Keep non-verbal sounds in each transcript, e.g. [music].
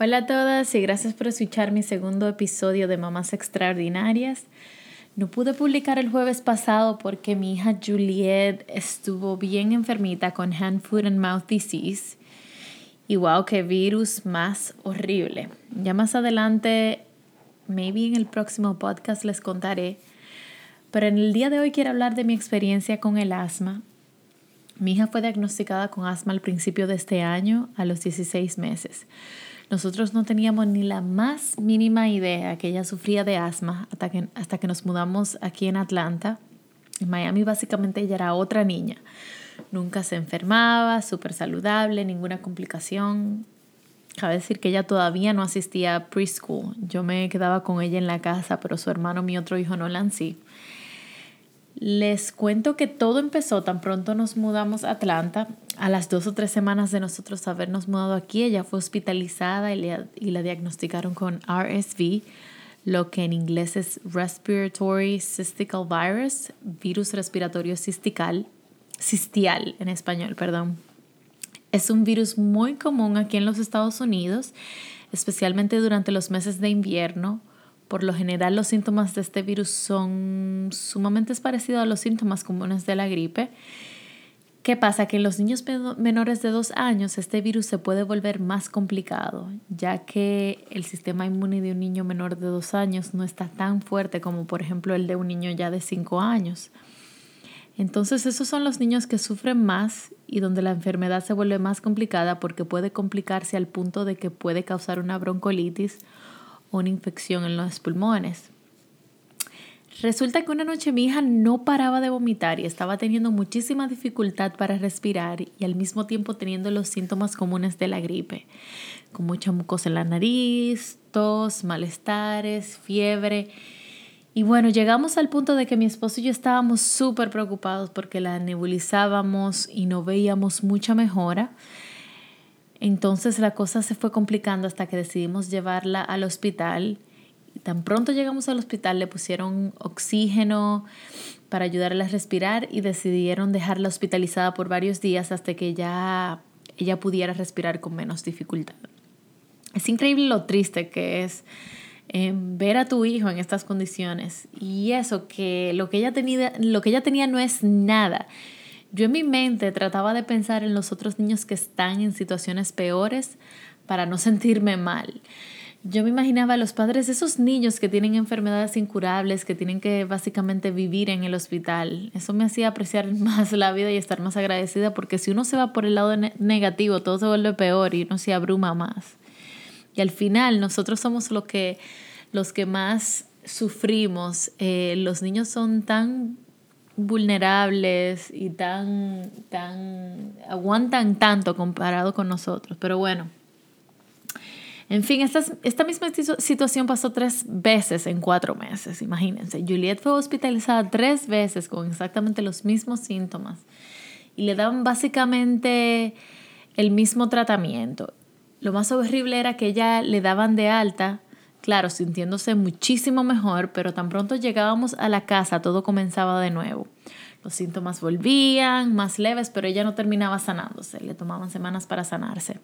Hola a todas y gracias por escuchar mi segundo episodio de Mamás Extraordinarias. No pude publicar el jueves pasado porque mi hija Juliet estuvo bien enfermita con hand, foot and mouth disease. Y wow, qué virus más horrible. Ya más adelante, maybe en el próximo podcast les contaré. Pero en el día de hoy quiero hablar de mi experiencia con el asma. Mi hija fue diagnosticada con asma al principio de este año, a los 16 meses. Nosotros no teníamos ni la más mínima idea que ella sufría de asma hasta que, hasta que nos mudamos aquí en Atlanta. En Miami básicamente ella era otra niña. Nunca se enfermaba, súper saludable, ninguna complicación. Cabe decir que ella todavía no asistía a preschool. Yo me quedaba con ella en la casa, pero su hermano, mi otro hijo, Nolan sí. Les cuento que todo empezó tan pronto nos mudamos a Atlanta. A las dos o tres semanas de nosotros habernos mudado aquí, ella fue hospitalizada y, la diagnosticaron con RSV, lo que en inglés es Respiratory Cystical Virus, virus respiratorio cistical, cistial en español, perdón. Es un virus muy común aquí en los Estados Unidos, especialmente durante los meses de invierno por lo general los síntomas de este virus son sumamente parecidos a los síntomas comunes de la gripe. ¿Qué pasa? Que en los niños menores de dos años este virus se puede volver más complicado, ya que el sistema inmune de un niño menor de dos años no está tan fuerte como por ejemplo el de un niño ya de cinco años. Entonces esos son los niños que sufren más y donde la enfermedad se vuelve más complicada porque puede complicarse al punto de que puede causar una broncolitis una infección en los pulmones. Resulta que una noche mi hija no paraba de vomitar y estaba teniendo muchísima dificultad para respirar y al mismo tiempo teniendo los síntomas comunes de la gripe, con mucha mucosa en la nariz, tos, malestares, fiebre. Y bueno, llegamos al punto de que mi esposo y yo estábamos súper preocupados porque la nebulizábamos y no veíamos mucha mejora. Entonces la cosa se fue complicando hasta que decidimos llevarla al hospital. Tan pronto llegamos al hospital le pusieron oxígeno para ayudarla a respirar y decidieron dejarla hospitalizada por varios días hasta que ya ella pudiera respirar con menos dificultad. Es increíble lo triste que es eh, ver a tu hijo en estas condiciones y eso que lo que ella lo que ella tenía no es nada yo en mi mente trataba de pensar en los otros niños que están en situaciones peores para no [laughs] sentirme mal. Yo me imaginaba a los padres de esos niños que tienen enfermedades incurables, que tienen que básicamente vivir en el hospital. Eso me hacía apreciar [laughs] más la vida y estar más agradecida porque si uno se va por el lado negativo, todo se vuelve peor y uno se abruma más. Y al final nosotros somos los que, los que más sufrimos. Eh, los niños son tan vulnerables y tan, tan, aguantan tanto comparado con nosotros. Pero bueno, en fin, esta, esta misma situación pasó tres veces en cuatro meses, imagínense. Juliet fue hospitalizada tres veces con exactamente los mismos síntomas y le daban básicamente el mismo tratamiento. Lo más horrible era que ella le daban de alta claro, sintiéndose muchísimo mejor, pero tan pronto llegábamos a la casa todo comenzaba de nuevo. Los síntomas volvían, más leves, pero ella no terminaba sanándose, le tomaban semanas para sanarse.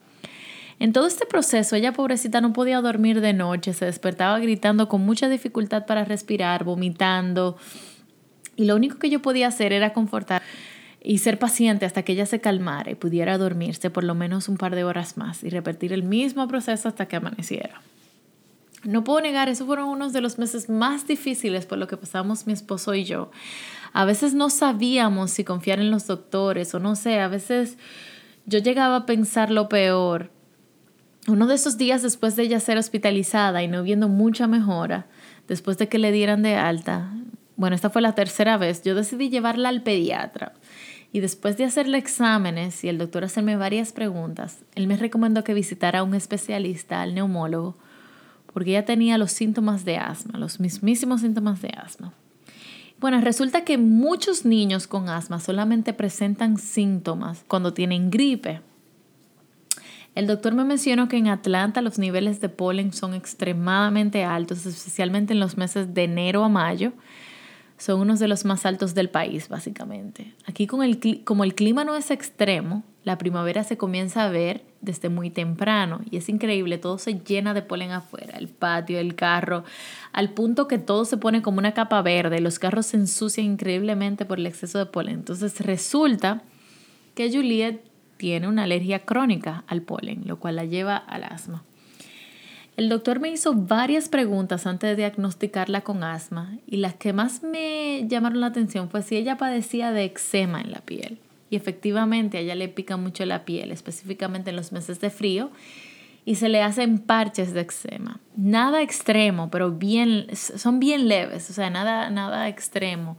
En todo este proceso, ella pobrecita no podía dormir de noche, se despertaba gritando con mucha dificultad para respirar, vomitando, y lo único que yo podía hacer era confortar y ser paciente hasta que ella se calmara y pudiera dormirse por lo menos un par de horas más y repetir el mismo proceso hasta que amaneciera. No puedo negar, esos fueron unos de los meses más difíciles por lo que pasamos mi esposo y yo. A veces no sabíamos si confiar en los doctores o no sé, a veces yo llegaba a pensar lo peor. Uno de esos días después de ella ser hospitalizada y no viendo mucha mejora, después de que le dieran de alta, bueno, esta fue la tercera vez, yo decidí llevarla al pediatra. Y después de hacerle exámenes y el doctor hacerme varias preguntas, él me recomendó que visitara a un especialista, al neumólogo, porque ella tenía los síntomas de asma, los mismísimos síntomas de asma. Bueno, resulta que muchos niños con asma solamente presentan síntomas cuando tienen gripe. El doctor me mencionó que en Atlanta los niveles de polen son extremadamente altos, especialmente en los meses de enero a mayo. Son unos de los más altos del país, básicamente. Aquí con el, como el clima no es extremo, La primavera se comienza a ver desde muy temprano y es increíble, todo se llena de polen afuera, el patio, el carro, al punto que todo se pone como una capa verde, los carros se ensucian increíblemente por el exceso de polen. Entonces resulta que Juliet tiene una alergia crónica al polen, lo cual la lleva al asma. El doctor me hizo varias preguntas antes de diagnosticarla con asma y las que más me llamaron la atención fue si ella padecía de eczema en la piel. Efectivamente a ella le pica mucho la piel, específicamente en los meses de frío, y se le hacen parches de eczema. Nada extremo, pero bien, son bien leves, o sea, nada, nada extremo.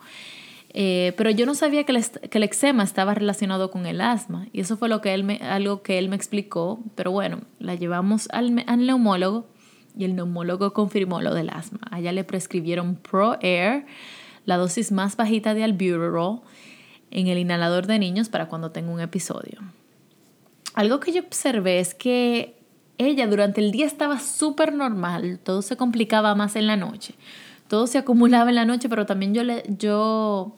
Eh, pero yo no sabía que el, que el, eczema estaba relacionado con el asma y eso fue lo que él me, algo que él me explicó. Pero bueno, la llevamos al, al neumólogo y el neumólogo confirmó lo del asma. Allá le prescribieron Pro Air, la dosis más bajita de albuterol en el inhalador de niños para cuando tenga un episodio. Algo que yo observé es que ella durante el día estaba súper normal, todo se complicaba más en la noche, todo se acumulaba en la noche, pero también yo, le, yo,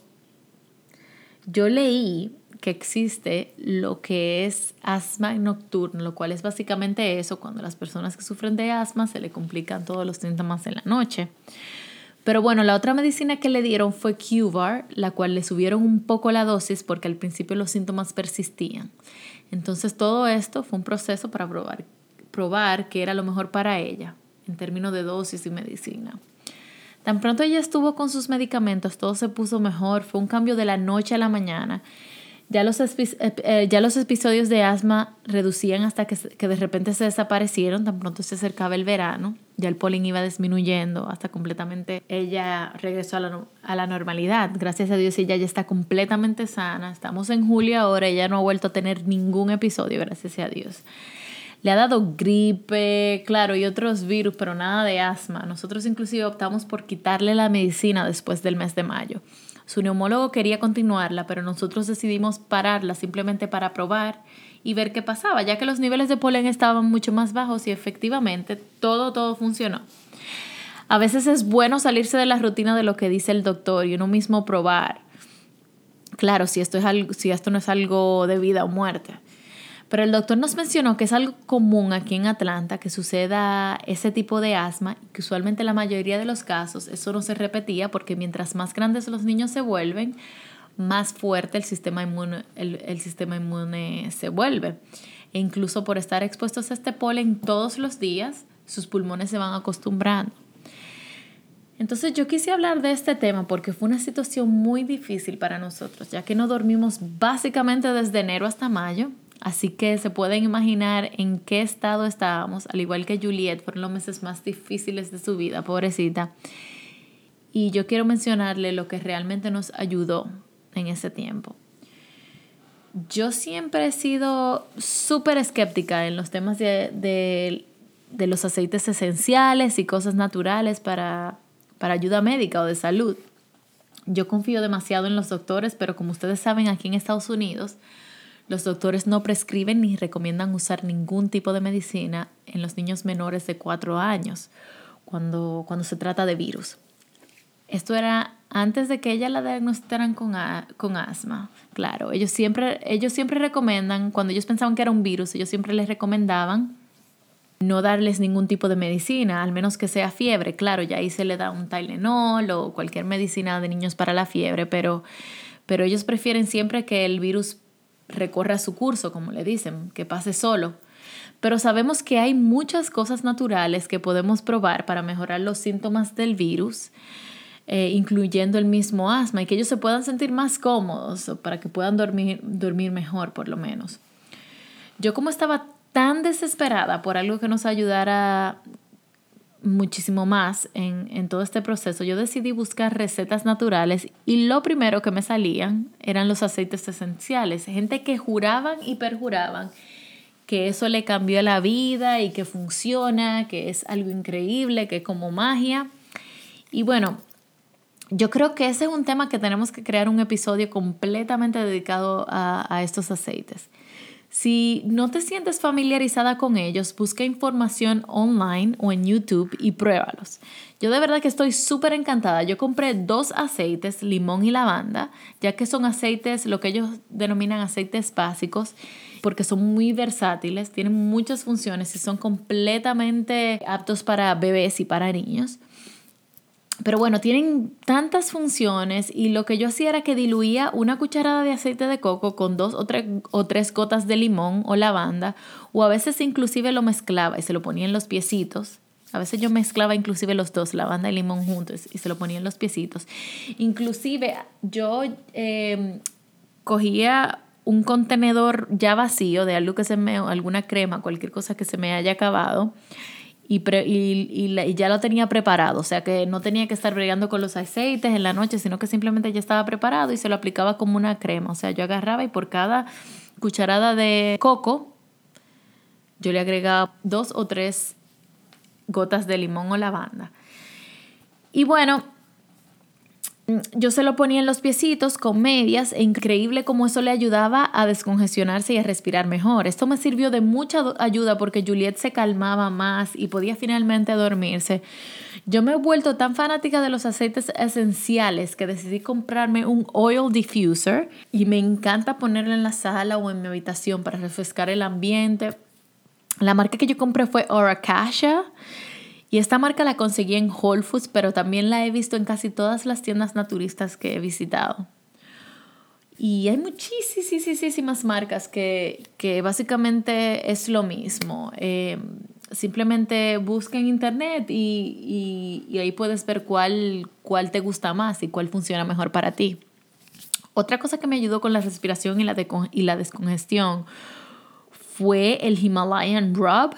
yo leí que existe lo que es asma nocturno, lo cual es básicamente eso, cuando las personas que sufren de asma se le complican todos los síntomas en la noche. Pero bueno, la otra medicina que le dieron fue Qvar, la cual le subieron un poco la dosis porque al principio los síntomas persistían. Entonces todo esto fue un proceso para probar, probar qué era lo mejor para ella en términos de dosis y medicina. Tan pronto ella estuvo con sus medicamentos, todo se puso mejor, fue un cambio de la noche a la mañana ya los, eh, eh, ya los episodios de asma reducían hasta que, que, de repente se desaparecieron, tan pronto se acercaba el verano, ya el polen iba disminuyendo hasta completamente ella regresó a la, a la normalidad. Gracias a Dios ella ya está completamente sana. Estamos en julio ahora, ella no ha vuelto a tener ningún episodio, gracias a Dios. Le ha dado gripe, claro, y otros virus, pero nada de asma. Nosotros inclusive optamos por quitarle la medicina después del mes de mayo. Su neumólogo quería continuarla, pero nosotros decidimos pararla simplemente para probar y ver qué pasaba, ya que los niveles de polen estaban mucho más bajos y efectivamente todo, todo funcionó. A veces es bueno salirse de la rutina de lo que dice el doctor y uno mismo probar. Claro, si esto, es algo, si esto no es algo de vida o muerte. Pero el doctor nos mencionó que es algo común aquí en Atlanta que suceda ese tipo de asma y que usualmente la mayoría de los casos eso no se repetía porque mientras más grandes los niños se vuelven, más fuerte el sistema inmune, el, sistema inmune se vuelve. E incluso por estar expuestos a este polen todos los días, sus pulmones se van acostumbrando. Entonces yo quise hablar de este tema porque fue una situación muy difícil para nosotros, ya que no dormimos básicamente desde enero hasta mayo Así que se pueden imaginar en qué estado estábamos, al igual que Juliet, fueron los meses más difíciles de su vida, pobrecita. Y yo quiero mencionarle lo que realmente nos ayudó en ese tiempo. Yo siempre he sido súper escéptica en los temas de, de, los aceites esenciales y cosas naturales para, para ayuda médica o de salud. Yo confío demasiado en los doctores, pero como ustedes saben, aquí en Estados Unidos, los doctores no prescriben ni recomiendan usar ningún tipo de medicina en los niños menores de 4 años cuando, cuando se trata de virus. Esto era antes de que ella la diagnosticaran con, con asma. Claro, ellos siempre, ellos siempre recomiendan, cuando ellos pensaban que era un virus, ellos siempre les recomendaban no darles ningún tipo de medicina, al menos que sea fiebre. Claro, ya ahí se le da un Tylenol o cualquier medicina de niños para la fiebre, pero, pero ellos prefieren siempre que el virus recorra su curso, como le dicen, que pase solo. Pero sabemos que hay muchas cosas naturales que podemos probar para mejorar los síntomas del virus, eh, incluyendo el mismo asma, y que ellos se puedan sentir más cómodos o para que puedan dormir, dormir mejor, por lo menos. Yo como estaba tan desesperada por algo que nos ayudara muchísimo más en, en, todo este proceso, yo decidí buscar recetas naturales y lo primero que me salían eran los aceites esenciales. Gente que juraban y perjuraban que eso le cambió la vida y que funciona, que es algo increíble, que es como magia. Y bueno, yo creo que ese es un tema que tenemos que crear un episodio completamente dedicado a, a estos aceites. Si no te sientes familiarizada con ellos, busca información online o en YouTube y pruébalos. Yo de verdad que estoy súper encantada. Yo compré dos aceites, limón y lavanda, ya que son aceites, lo que ellos denominan aceites básicos, porque son muy versátiles, tienen muchas funciones y son completamente aptos para bebés y para niños. Pero bueno, tienen tantas funciones y lo que yo hacía era que diluía una cucharada de aceite de coco con dos o tres, o tres gotas de limón o lavanda o a veces inclusive lo mezclaba y se lo ponía en los piecitos. A veces yo mezclaba inclusive los dos, lavanda y limón juntos y se lo ponía en los piecitos. Inclusive yo em, cogía un contenedor ya vacío de algo que se me, alguna crema, cualquier cosa que se me haya acabado y, y, ya lo tenía preparado, o sea que no tenía que estar bregando con los aceites en la noche, sino que simplemente ya estaba preparado y se lo aplicaba como una crema, o sea, yo agarraba y por cada cucharada de coco, yo le agregaba dos o tres gotas de limón o lavanda. Y bueno, yo se lo ponía en los piecitos con medias e increíble como eso le ayudaba a descongestionarse y a respirar mejor. Esto me sirvió de mucha ayuda porque Juliet se calmaba más y podía finalmente dormirse. Yo me he vuelto tan fanática de los aceites esenciales que decidí comprarme un oil diffuser y me encanta ponerlo en la sala o en mi habitación para refrescar el ambiente. La marca que yo compré fue Oracacia y esta marca la conseguí en Whole Foods, pero también la he visto en casi todas las tiendas naturistas que he visitado. Y hay muchísimas marcas que, que básicamente es lo mismo. Eh, simplemente busca en internet y, y, ahí puedes ver cuál, cuál te gusta más y cuál funciona mejor para ti. Otra cosa que me ayudó con la respiración y y la descongestión fue el Himalayan Rub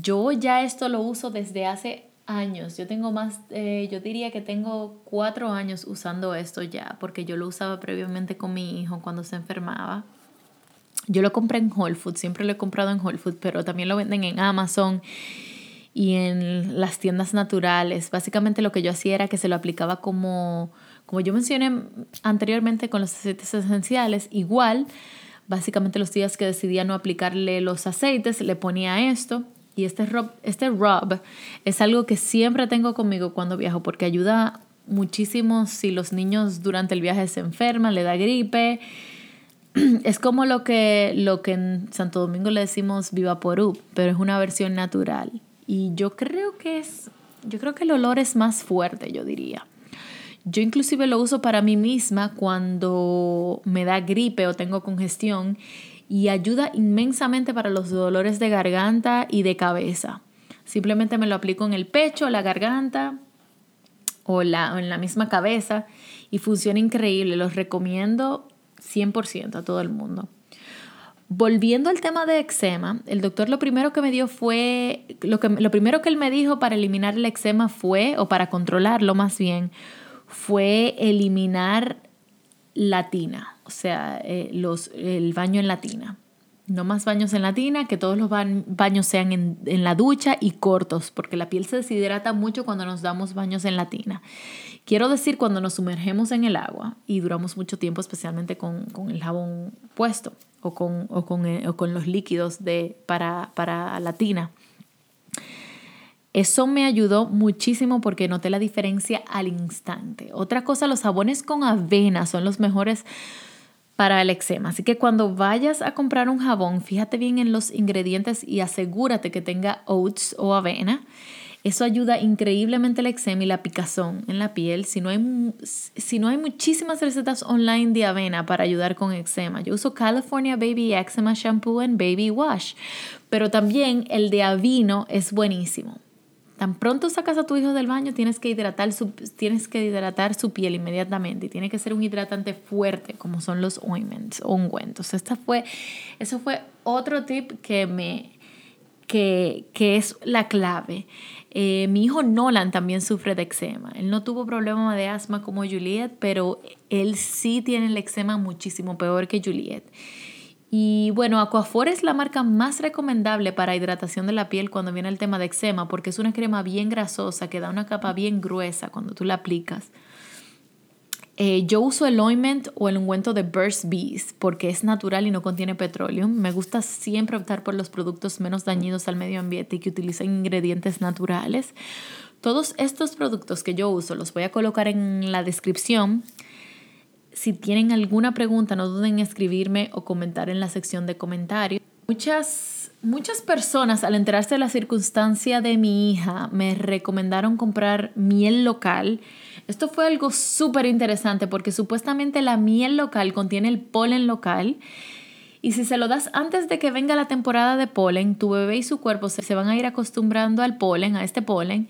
yo ya esto lo uso desde hace años. Yo tengo más, eh, yo diría que tengo cuatro años usando esto ya, porque yo lo usaba previamente con mi hijo cuando se enfermaba. Yo lo compré en Whole Foods, siempre lo he comprado en Whole Foods, pero también lo venden en Amazon y en las tiendas naturales. Básicamente lo que yo hacía era que se lo aplicaba como, como yo mencioné anteriormente con los aceites esenciales, igual, básicamente los días que decidía no aplicarle los aceites, le ponía esto y este rub, este rub es algo que siempre tengo conmigo cuando viajo porque ayuda muchísimo si los niños durante el viaje se enferman, le da gripe. [clears throat] Es como lo que, lo que en Santo Domingo le decimos Viva Porú, pero es una versión natural. Y yo creo que es, yo creo que el olor es más fuerte, yo diría. Yo inclusive lo uso para mí misma cuando me da gripe o tengo congestión y ayuda inmensamente para los dolores de garganta y de cabeza. Simplemente me lo aplico en el pecho, la garganta o, la, en la misma cabeza y funciona increíble. Los recomiendo 100% a todo el mundo. Volviendo al tema de eczema, el doctor lo primero que me dio fue, lo, que, lo primero que él me dijo para eliminar el eczema fue, o para controlarlo más bien, fue eliminar la tina o sea, eh, los, el baño en la tina. No más baños en la tina, que todos los baños sean en, en, la ducha y cortos, porque la piel se deshidrata mucho cuando nos damos baños en la tina. Quiero decir cuando nos sumergemos en el agua y duramos mucho tiempo, especialmente con, con el jabón puesto o con, o con, eh, o con los líquidos de, para, para la tina. Eso me ayudó muchísimo porque noté la diferencia al instante. Otra cosa, los jabones con avena son los mejores para el eczema. Así que cuando vayas a comprar un jabón, fíjate bien en los ingredientes y asegúrate que tenga oats o avena. Eso ayuda increíblemente el eczema y la picazón en la piel. Si no, hay, si no hay muchísimas recetas online de avena para ayudar con eczema. Yo uso California Baby Eczema Shampoo and Baby Wash, pero también el de avino es buenísimo. Tan pronto sacas a tu hijo del baño, tienes que hidratar su, tienes que hidratar su piel inmediatamente y tiene que ser un hidratante fuerte, como son los ointments o ungüentos. Esta fue, eso fue otro tip que me que, que es la clave. Eh, mi hijo Nolan también sufre de eczema. Él no tuvo problema de asma como Juliet, pero él sí tiene el eczema muchísimo peor que Juliet. Y bueno, Aquaphor es la marca más recomendable para hidratación de la piel cuando viene el tema de eczema, porque es una crema bien grasosa que da una capa bien gruesa cuando tú la aplicas. Eh, yo uso el ointment o el ungüento de Burst Bees porque es natural y no contiene petróleo. Me gusta siempre optar por los productos menos dañinos al medio ambiente y que utilicen ingredientes naturales. Todos estos productos que yo uso los voy a colocar en la descripción. Si tienen alguna pregunta, no duden en escribirme o comentar en la sección de comentarios. Muchas, muchas personas al enterarse de la circunstancia de mi hija me recomendaron comprar miel local esto fue algo súper interesante porque supuestamente la miel local contiene el polen local y si se lo das antes de que venga la temporada de polen, tu bebé y su cuerpo se, van a ir acostumbrando al polen, a este polen,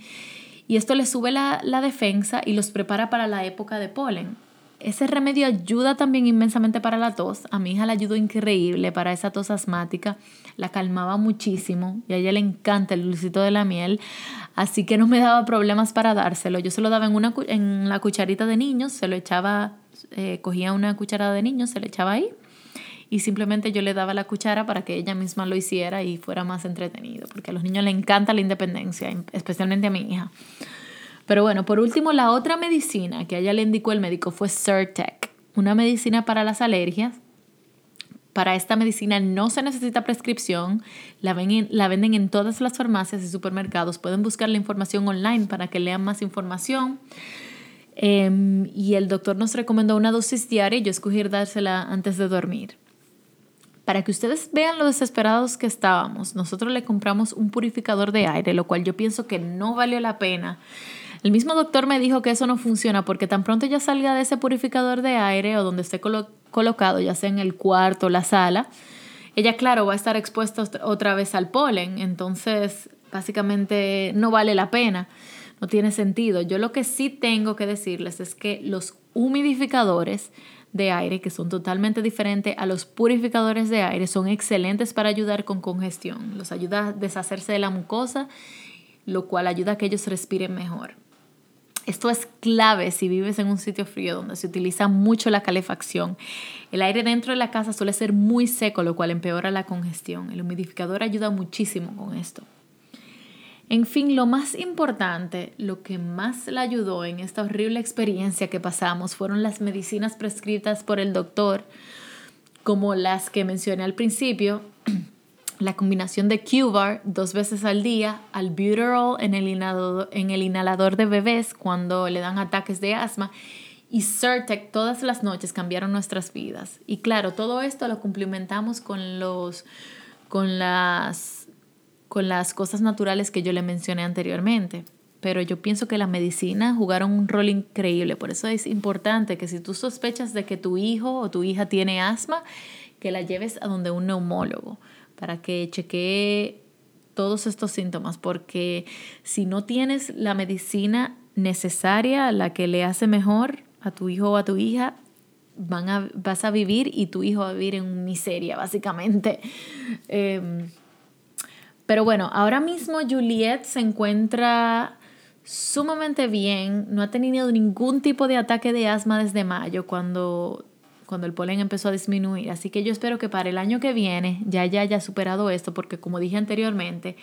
y esto les sube la, la defensa y los prepara para la época de polen. Ese remedio ayuda también inmensamente para la tos. A mi hija le ayudó increíble para esa tos asmática. La calmaba muchísimo y a ella le encanta el dulcito de la miel. Así que no me daba problemas para dárselo. Yo se lo daba en, una, en la cucharita de niños, se lo echaba, eh, cogía una cucharada de niños, se lo echaba ahí. Y simplemente yo le daba la cuchara para que ella misma lo hiciera y fuera más entretenido. Porque a los niños les encanta la independencia, especialmente a mi hija. Pero bueno, por último, la otra medicina que a ella le indicó el médico fue Certec, una medicina para las alergias. Para esta medicina no se necesita prescripción, la, la venden en todas las farmacias y supermercados. Pueden buscar la información online para que lean más información. Em, y el doctor nos recomendó una dosis diaria y yo escogí dársela antes de dormir. Para que ustedes vean lo desesperados que estábamos, nosotros le compramos un purificador de aire, lo cual yo pienso que no valió la pena el mismo doctor me dijo que eso no funciona porque tan pronto ya salga de ese purificador de aire o donde esté colocado, ya sea en el cuarto o la sala, ella, claro, va a estar expuesta otra vez al polen. Entonces, básicamente no vale la pena. No tiene sentido. Yo lo que sí tengo que decirles es que los humidificadores de aire, que son totalmente diferentes a los purificadores de aire, son excelentes para ayudar con congestión. Los ayuda a deshacerse de la mucosa, lo cual ayuda a que ellos respiren mejor. Esto es clave si vives en un sitio frío donde se utiliza mucho la calefacción. El aire dentro de la casa suele ser muy seco, lo cual empeora la congestión. El humidificador ayuda muchísimo con esto. En fin, lo más importante, lo que más le ayudó en esta horrible experiencia que pasamos fueron las medicinas prescritas por el doctor, como las que mencioné al principio, [clears throat] la combinación de Q-Bar dos veces al día, albuterol en el, inhalador, en el inhalador de bebés cuando le dan ataques de asma y Certec todas las noches cambiaron nuestras vidas. Y claro, todo esto lo complementamos con, los, con, las, con las cosas naturales que yo le mencioné anteriormente. Pero yo pienso que la medicina jugaron un rol increíble. Por eso es importante que si tú sospechas de que tu hijo o tu hija tiene asma, que la lleves a donde un neumólogo para que chequee todos estos síntomas, porque si no tienes la medicina necesaria, la que le hace mejor a tu hijo o a tu hija, van a, vas a vivir y tu hijo va a vivir en miseria, básicamente. Em, pero bueno, ahora mismo Juliet se encuentra sumamente bien, no ha tenido ningún tipo de ataque de asma desde mayo, cuando cuando el polen empezó a disminuir. Así que yo espero que para el año que viene ya ya haya superado esto, porque como dije anteriormente,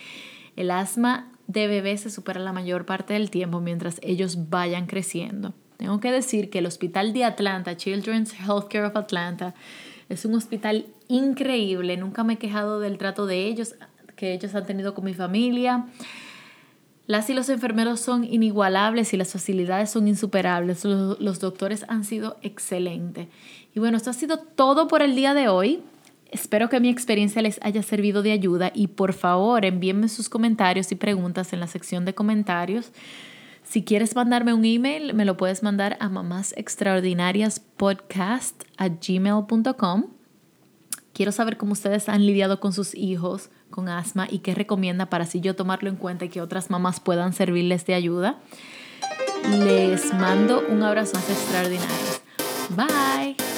el asma de bebé se supera la mayor parte del tiempo mientras ellos vayan creciendo. Tengo que decir que el Hospital de Atlanta, Children's Healthcare of Atlanta, es un hospital increíble. Nunca me he quejado del trato de ellos, que ellos han tenido con mi familia. Las y los enfermeros son inigualables y las facilidades son insuperables. Los, doctores han sido excelentes. Y bueno, esto ha sido todo por el día de hoy. Espero que mi experiencia les haya servido de ayuda y por favor envíenme sus comentarios y preguntas en la sección de comentarios. Si quieres mandarme un email, me lo puedes mandar a mamásextraordinariaspodcast@gmail.com. Quiero saber cómo ustedes han lidiado con sus hijos con asma y qué recomienda para así yo tomarlo en cuenta y que otras mamás puedan servirles de ayuda. Les mando un abrazo extraordinario. Bye.